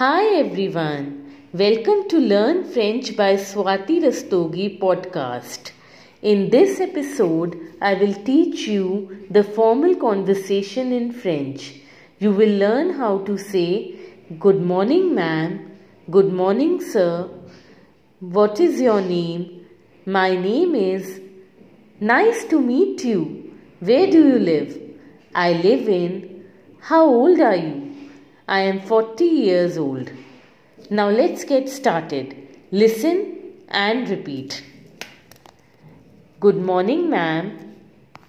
Hi everyone, welcome to Learn French by Swati Rastogi podcast. In this episode, I will teach you the formal conversation in French. You will learn how to say Good morning, ma'am, Good morning, sir. What is your name? My name is. Nice to meet you. Where do you live? I live in. How old are you? I am 40 years old. Now let's get started. Listen and repeat. Good morning, ma'am.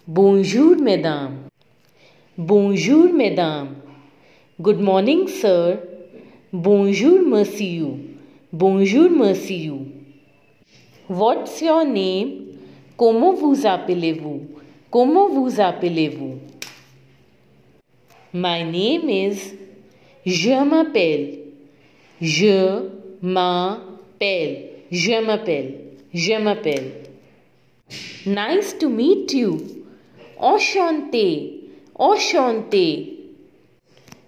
Bonjour, madame. Bonjour, madame. Good morning, sir. Bonjour, monsieur. Bonjour, monsieur. What's your name? Comment vous appelez-vous? Comment vous appelez-vous? My name is je m'appelle. Je m'appelle. Je m'appelle. Je m'appelle. Nice to meet you. Enchanté. Enchanté.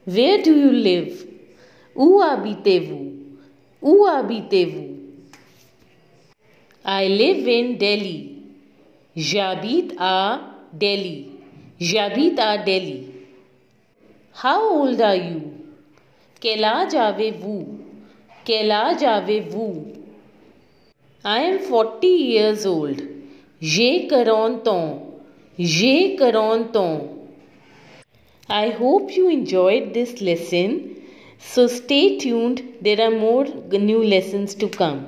Where do you live? Où habitez-vous? Où habitez-vous? I live in Delhi. J'habite à Delhi. J'habite à Delhi. How old are you? Quel âge avez-vous? Quel âge avez-vous? I am 40 years old. J'ai 40 ans. J'ai 40 ans. I hope you enjoyed this lesson. So stay tuned. There are more new lessons to come.